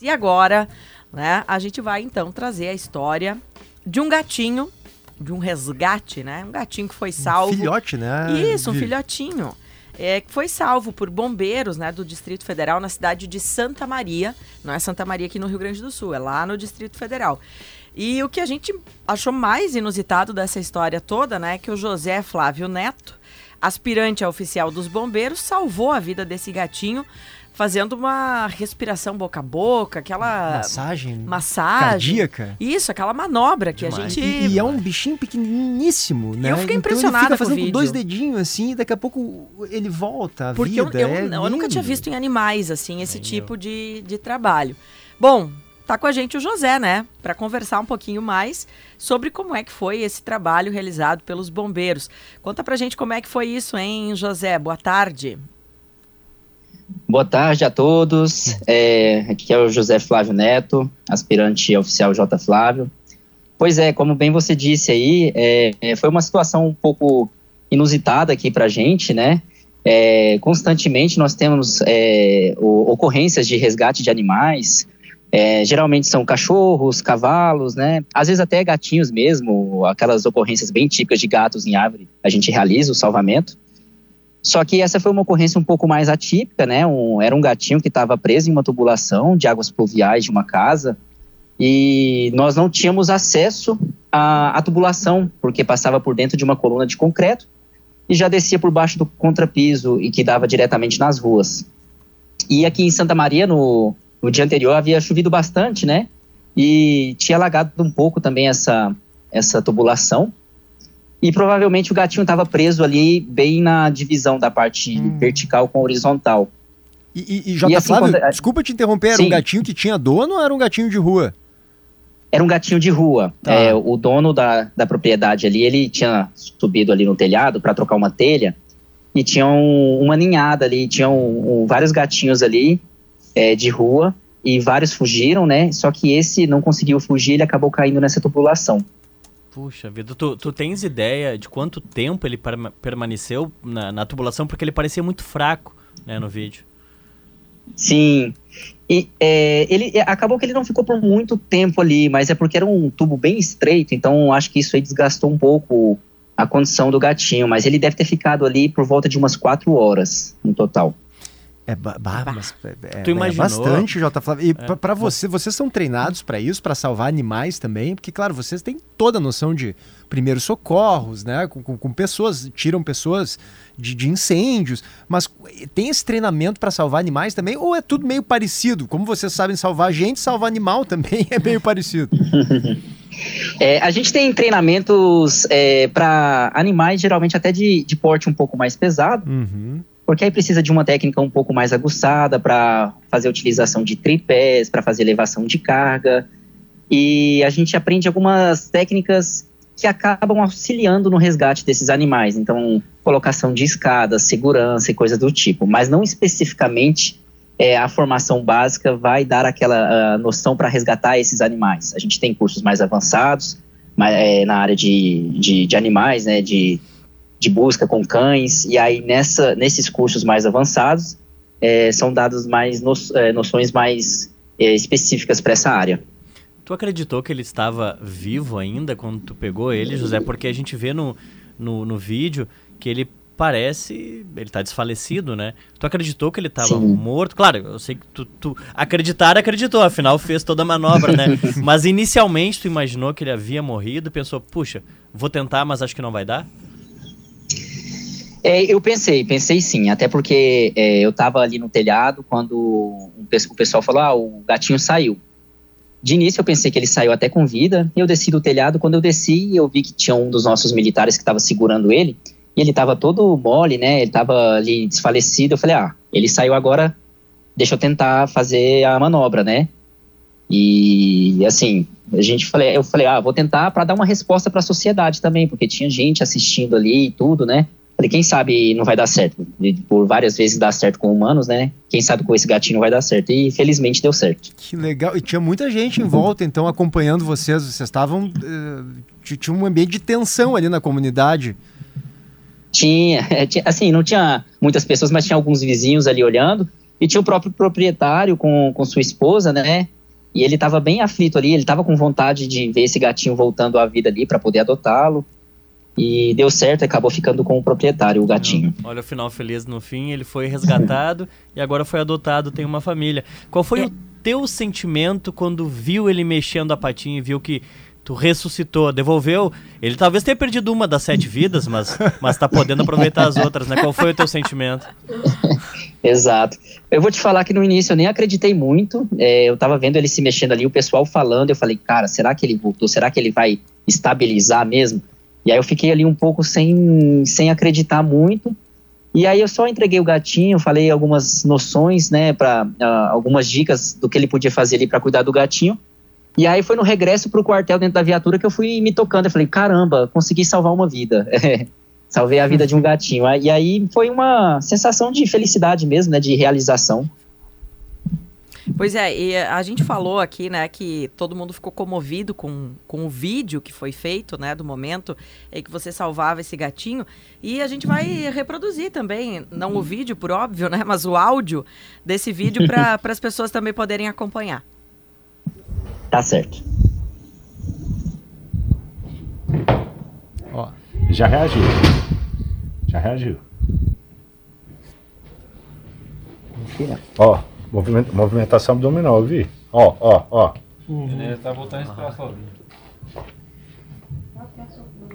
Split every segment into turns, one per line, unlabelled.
E agora, né, a gente vai então trazer a história de um gatinho, de um resgate, né? Um gatinho que foi salvo.
Um filhote, né?
Isso, um filhotinho. É, que foi salvo por bombeiros né, do Distrito Federal na cidade de Santa Maria. Não é Santa Maria aqui no Rio Grande do Sul, é lá no Distrito Federal. E o que a gente achou mais inusitado dessa história toda, né, é que o José Flávio Neto, aspirante a oficial dos bombeiros, salvou a vida desse gatinho fazendo uma respiração boca a boca, aquela
massagem,
massagem
cardíaca.
Isso, aquela manobra que Demais. a gente
e, e, é um bichinho pequeniníssimo, né?
Eu fiquei então impressionada
ele fica fazendo
com,
com dois dedinhos assim, e daqui a pouco ele volta a
Porque
vida.
eu, eu,
é
eu nunca tinha visto em animais assim esse tipo de, de trabalho. Bom, tá com a gente o José, né, para conversar um pouquinho mais sobre como é que foi esse trabalho realizado pelos bombeiros. Conta pra gente como é que foi isso, hein, José? Boa tarde.
Boa tarde a todos. É, aqui é o José Flávio Neto, aspirante oficial J. Flávio. Pois é, como bem você disse aí, é, é foi uma situação um pouco inusitada aqui para a gente, né? É, constantemente nós temos é, o, ocorrências de resgate de animais. É, geralmente são cachorros, cavalos, né? Às vezes até gatinhos mesmo, aquelas ocorrências bem típicas de gatos em árvore. A gente realiza o salvamento. Só que essa foi uma ocorrência um pouco mais atípica, né? Um, era um gatinho que estava preso em uma tubulação de águas pluviais de uma casa e nós não tínhamos acesso à, à tubulação, porque passava por dentro de uma coluna de concreto e já descia por baixo do contrapiso e que dava diretamente nas ruas. E aqui em Santa Maria, no, no dia anterior, havia chovido bastante, né? E tinha alagado um pouco também essa, essa tubulação. E provavelmente o gatinho estava preso ali, bem na divisão da parte hum. vertical com horizontal.
E, e, e J. E assim, Flávio, quando... desculpa te interromper, era Sim. um gatinho que tinha dono ou era um gatinho de rua?
Era um gatinho de rua. Tá. É, o dono da, da propriedade ali, ele tinha subido ali no telhado para trocar uma telha e tinha um, uma ninhada ali, tinham um, vários gatinhos ali é, de rua e vários fugiram, né? Só que esse não conseguiu fugir, ele acabou caindo nessa tubulação.
Puxa vida, tu, tu tens ideia de quanto tempo ele permaneceu na, na, tubulação? Porque ele parecia muito fraco né, no vídeo.
Sim, e é, ele acabou que ele não ficou por muito tempo ali, mas é porque era um tubo bem estreito, então acho que isso aí desgastou um pouco a condição do gatinho, mas ele deve ter ficado ali por volta de umas quatro horas no total.
É, bah, mas, é, tu imaginou? É bastante, J. Flávio. E é. para você, vocês são treinados para isso, para salvar animais também? Porque, claro, vocês têm toda a noção de primeiros socorros, né? Com, com, com pessoas, tiram pessoas de, de, incêndios. Mas tem esse treinamento para salvar animais também? Ou é tudo meio parecido? Como vocês sabem salvar gente, salvar animal também é meio parecido.
É, a gente tem treinamentos é, para animais, geralmente até de, de porte um pouco mais pesado. Uhum porque aí precisa de uma técnica um pouco mais aguçada para fazer utilização de tripés, para fazer elevação de carga. E a gente aprende algumas técnicas que acabam auxiliando no resgate desses animais. Então, colocação de escadas, segurança e coisas do tipo. Mas não especificamente é, a formação básica vai dar aquela uh, noção para resgatar esses animais. A gente tem cursos mais avançados mas, é, na área de, de, de animais, né, de de busca com cães, e aí nessa, nesses cursos mais avançados é, são dadas mais no, é, noções mais é, específicas para essa área.
Tu acreditou que ele estava vivo ainda quando tu pegou ele, José? Porque a gente vê no, no, no vídeo que ele parece. Ele está desfalecido, né? Tu acreditou que ele estava morto? Claro, eu sei que tu, tu. Acreditar, acreditou, afinal fez toda a manobra, né? mas inicialmente tu imaginou que ele havia morrido e pensou, puxa, vou tentar, mas acho que não vai dar?
É, eu pensei, pensei sim, até porque é, eu estava ali no telhado quando o pessoal falou, ah, o gatinho saiu. De início eu pensei que ele saiu até com vida, eu desci do telhado, quando eu desci eu vi que tinha um dos nossos militares que estava segurando ele, e ele estava todo mole, né, ele estava ali desfalecido, eu falei, ah, ele saiu agora, deixa eu tentar fazer a manobra, né. E assim, a gente falei, eu falei, ah, vou tentar para dar uma resposta para a sociedade também, porque tinha gente assistindo ali e tudo, né? Falei, quem sabe não vai dar certo. E por várias vezes dá certo com humanos, né? Quem sabe com esse gatinho vai dar certo. E felizmente deu certo.
Que legal. E tinha muita gente em volta, então, acompanhando vocês. Vocês estavam. Uh, tinha um ambiente de tensão ali na comunidade.
Tinha, assim, não tinha muitas pessoas, mas tinha alguns vizinhos ali olhando. E tinha o próprio proprietário com, com sua esposa, né? E ele estava bem aflito ali, ele estava com vontade de ver esse gatinho voltando à vida ali para poder adotá-lo. E deu certo, acabou ficando com o proprietário, o gatinho.
Olha o final feliz no fim, ele foi resgatado e agora foi adotado, tem uma família. Qual foi é. o teu sentimento quando viu ele mexendo a patinha e viu que tu ressuscitou, devolveu. Ele talvez tenha perdido uma das sete vidas, mas, mas tá podendo aproveitar as outras, né? Qual foi o teu sentimento?
Exato. Eu vou te falar que no início eu nem acreditei muito. É, eu tava vendo ele se mexendo ali, o pessoal falando, eu falei, cara, será que ele voltou? Será que ele vai estabilizar mesmo? E aí eu fiquei ali um pouco sem, sem acreditar muito. E aí eu só entreguei o gatinho, falei algumas noções, né, para uh, ah, algumas dicas do que ele podia fazer ali para cuidar do gatinho. E aí foi no regresso pro quartel dentro da viatura que eu fui me tocando. Eu falei, caramba, consegui salvar uma vida. Salvei a vida de um gatinho. E aí foi uma sensação de felicidade mesmo, né? De realização.
Pois é, e a gente falou aqui, né, que todo mundo ficou comovido com, com o vídeo que foi feito, né, do momento em que você salvava esse gatinho. E a gente vai reproduzir também, não o vídeo, por óbvio, né, mas o áudio desse vídeo para as pessoas também poderem acompanhar.
Tá certo.
Ó, já reagiu. Já reagiu. Ó, movimentação abdominal, vi? Ó, ó, ó.
Uhum. Ele tá voltando a respirar sozinho.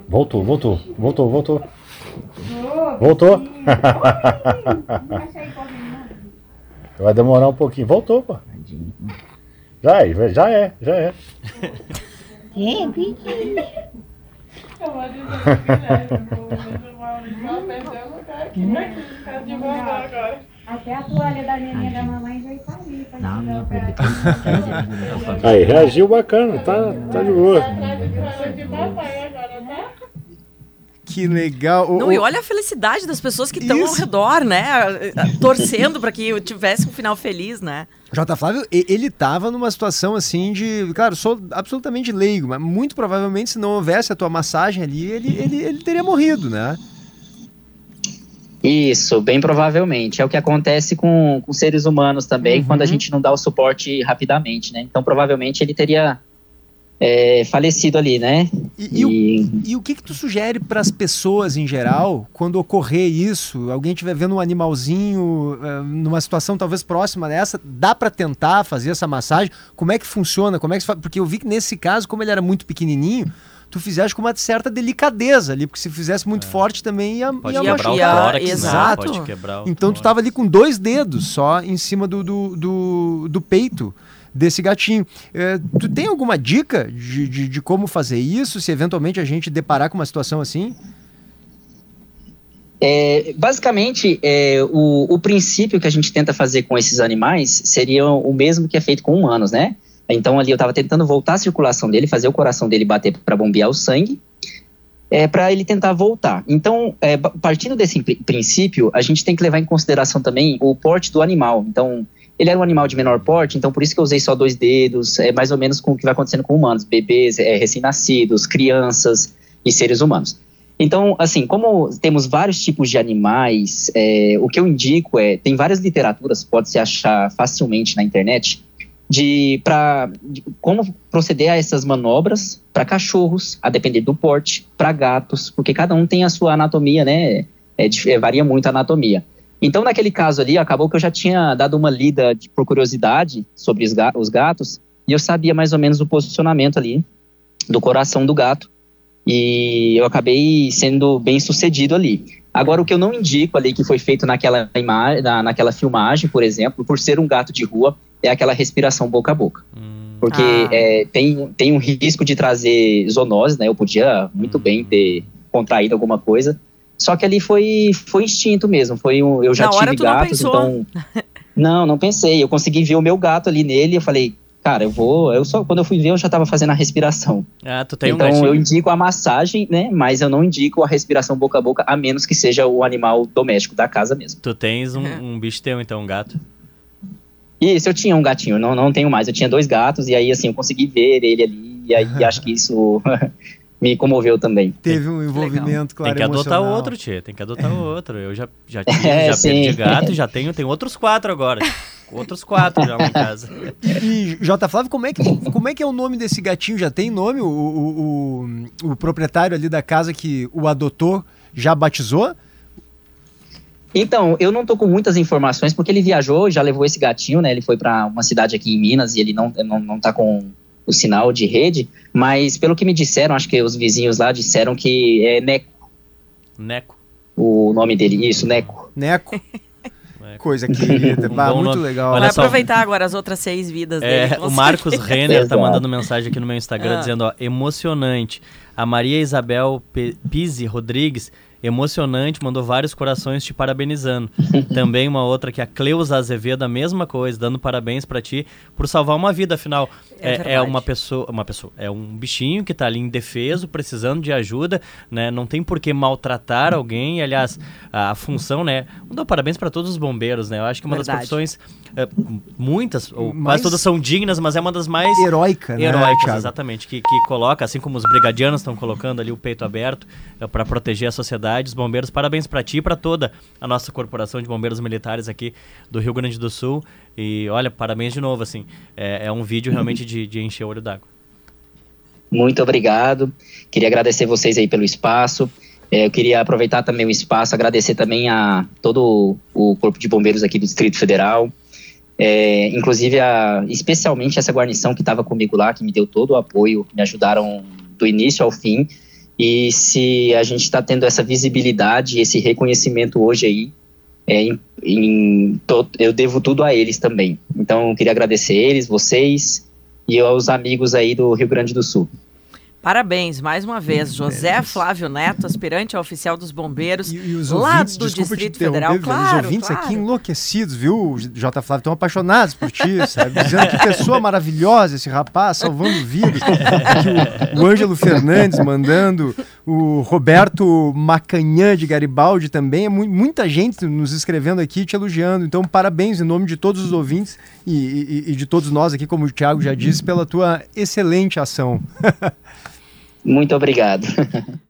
Voltou, voltou, voltou, voltou. Voltou. Vai demorar um pouquinho. Voltou, pô. Já é, já é, já é. Até a toalha da neném da mamãe já está ali. Não, minha Aí, reagiu bacana, tá, tá de boa.
Que legal.
Não, e olha a felicidade das pessoas que estão ao redor, né? Torcendo para que eu tivesse um final feliz, né?
J. Flávio, ele estava numa situação assim de. Claro, sou absolutamente leigo, mas muito provavelmente se não houvesse a tua massagem ali, ele, ele, ele teria morrido, né?
Isso, bem provavelmente. É o que acontece com, com seres humanos também, uhum. quando a gente não dá o suporte rapidamente, né? Então, provavelmente ele teria é, falecido ali, né?
E, e... e, o, e o que, que tu sugere para as pessoas em geral quando ocorrer isso? Alguém estiver vendo um animalzinho uh, numa situação talvez próxima dessa, dá para tentar fazer essa massagem? Como é que funciona? Como é que Porque eu vi que nesse caso, como ele era muito pequenininho, tu fizeste com uma certa delicadeza ali, porque se fizesse muito é. forte também ia,
pode ia quebrar machucar. O tórax, Exato. Né? Pode quebrar
o então tu tava ali com dois dedos só em cima do, do, do, do peito desse gatinho. É, tu tem alguma dica de, de, de, como fazer isso, se eventualmente a gente deparar com uma situação assim?
É, basicamente, é, o, o princípio que a gente tenta fazer com esses animais seria o mesmo que é feito com humanos, né? Então ali eu estava tentando voltar a circulação dele, fazer o coração dele bater para bombear o sangue, é, para ele tentar voltar. Então, é, partindo desse princípio, a gente tem que levar em consideração também o porte do animal. Então, ele era um animal de menor porte, então por isso que eu usei só dois dedos, é mais ou menos com o que vai acontecendo com humanos, bebês, é, recém-nascidos, crianças e seres humanos. Então, assim, como temos vários tipos de animais, é, o que eu indico é, tem várias literaturas, pode se achar facilmente na internet, de, de como proceder a essas manobras para cachorros, a depender do porte, para gatos, porque cada um tem a sua anatomia, né? É, é, varia muito a anatomia. Então, naquele caso ali, acabou que eu já tinha dado uma lida de, por curiosidade sobre os gatos e eu sabia mais ou menos o posicionamento ali do coração do gato e eu acabei sendo bem sucedido ali. Agora, o que eu não indico ali que foi feito naquela, imagem, na, naquela filmagem, por exemplo, por ser um gato de rua, é aquela respiração boca a boca. Hum. Porque ah. é, tem, tem um risco de trazer zoonose, né? Eu podia muito hum. bem ter contraído alguma coisa, só que ali foi, foi instinto mesmo. Foi um, eu já Na tive gatos, então. Não, não pensei. Eu consegui ver o meu gato ali nele. Eu falei, cara, eu vou. Eu só quando eu fui ver, eu já tava fazendo a respiração.
Ah, tu tem
então,
um
eu indico a massagem, né? Mas eu não indico a respiração boca a boca, a menos que seja o animal doméstico da casa mesmo.
Tu tens um, um bicho teu, então, um gato?
Isso, eu tinha um gatinho, não, não tenho mais. Eu tinha dois gatos, e aí, assim, eu consegui ver ele ali, e aí acho que isso me comoveu também.
Teve um envolvimento, claro,
Tem que adotar
emocional.
outro, Tia. Tem que adotar outro. Eu já, já, tive, é, já perdi gato e já tenho, tenho outros quatro agora. Outros quatro já lá em casa.
E, J. Flávio, como é, que, como é que é o nome desse gatinho? Já tem nome? O, o, o, o proprietário ali da casa que o adotou já batizou?
Então, eu não tô com muitas informações, porque ele viajou, já levou esse gatinho, né? Ele foi para uma cidade aqui em Minas e ele não, não, não tá com o sinal de rede, mas pelo que me disseram, acho que os vizinhos lá disseram que é Neco.
Neco.
O nome dele, isso, Neco.
Neco. Coisa querida, um bah, muito nome. legal.
Olha Vai só. aproveitar agora as outras seis vidas
é,
dele.
O Marcos Renner tá mandando mensagem aqui no meu Instagram ah. dizendo, ó, emocionante. A Maria Isabel Pise Rodrigues emocionante, mandou vários corações te parabenizando. Também uma outra que é a Cleusa Azevedo, a mesma coisa, dando parabéns para ti por salvar uma vida, afinal. É, é, é, uma pessoa, uma pessoa, é um bichinho que tá ali indefeso, precisando de ajuda, né? Não tem por que maltratar alguém, aliás, a, a função, né? Mandou parabéns para todos os bombeiros, né? Eu acho que uma verdade. das profissões é, muitas, ou mais quase todas são dignas, mas é uma das mais
heróica, né,
heróicas, exatamente, que, que coloca, assim como os brigadianos estão colocando ali o peito aberto é, para proteger a sociedade, os bombeiros. Parabéns para ti e para toda a nossa corporação de bombeiros militares aqui do Rio Grande do Sul. E olha, parabéns de novo, assim, é, é um vídeo realmente de, de encher o olho d'água.
Muito obrigado. Queria agradecer vocês aí pelo espaço. É, eu queria aproveitar também o espaço, agradecer também a todo o Corpo de Bombeiros aqui do Distrito Federal, é, inclusive, a, especialmente essa guarnição que estava comigo lá, que me deu todo o apoio, me ajudaram do início ao fim. E se a gente está tendo essa visibilidade, esse reconhecimento hoje aí, é, em, em to, eu devo tudo a eles também. Então, eu queria agradecer eles, vocês e aos amigos aí do Rio Grande do Sul.
Parabéns, mais uma vez, José Flávio Neto, aspirante a oficial dos bombeiros, e, e os lá ouvintes, do Distrito Federal. Claro,
os ouvintes
claro.
aqui enlouquecidos, viu, J. Flávio, estão apaixonados por ti, sabe? Dizendo que pessoa maravilhosa esse rapaz, salvando vidas. o, o Ângelo Fernandes mandando, o Roberto Macanhã de Garibaldi também, é mu muita gente nos escrevendo aqui, te elogiando. Então, parabéns em nome de todos os ouvintes e, e, e de todos nós aqui, como o Thiago já disse, pela tua excelente ação.
Muito obrigado.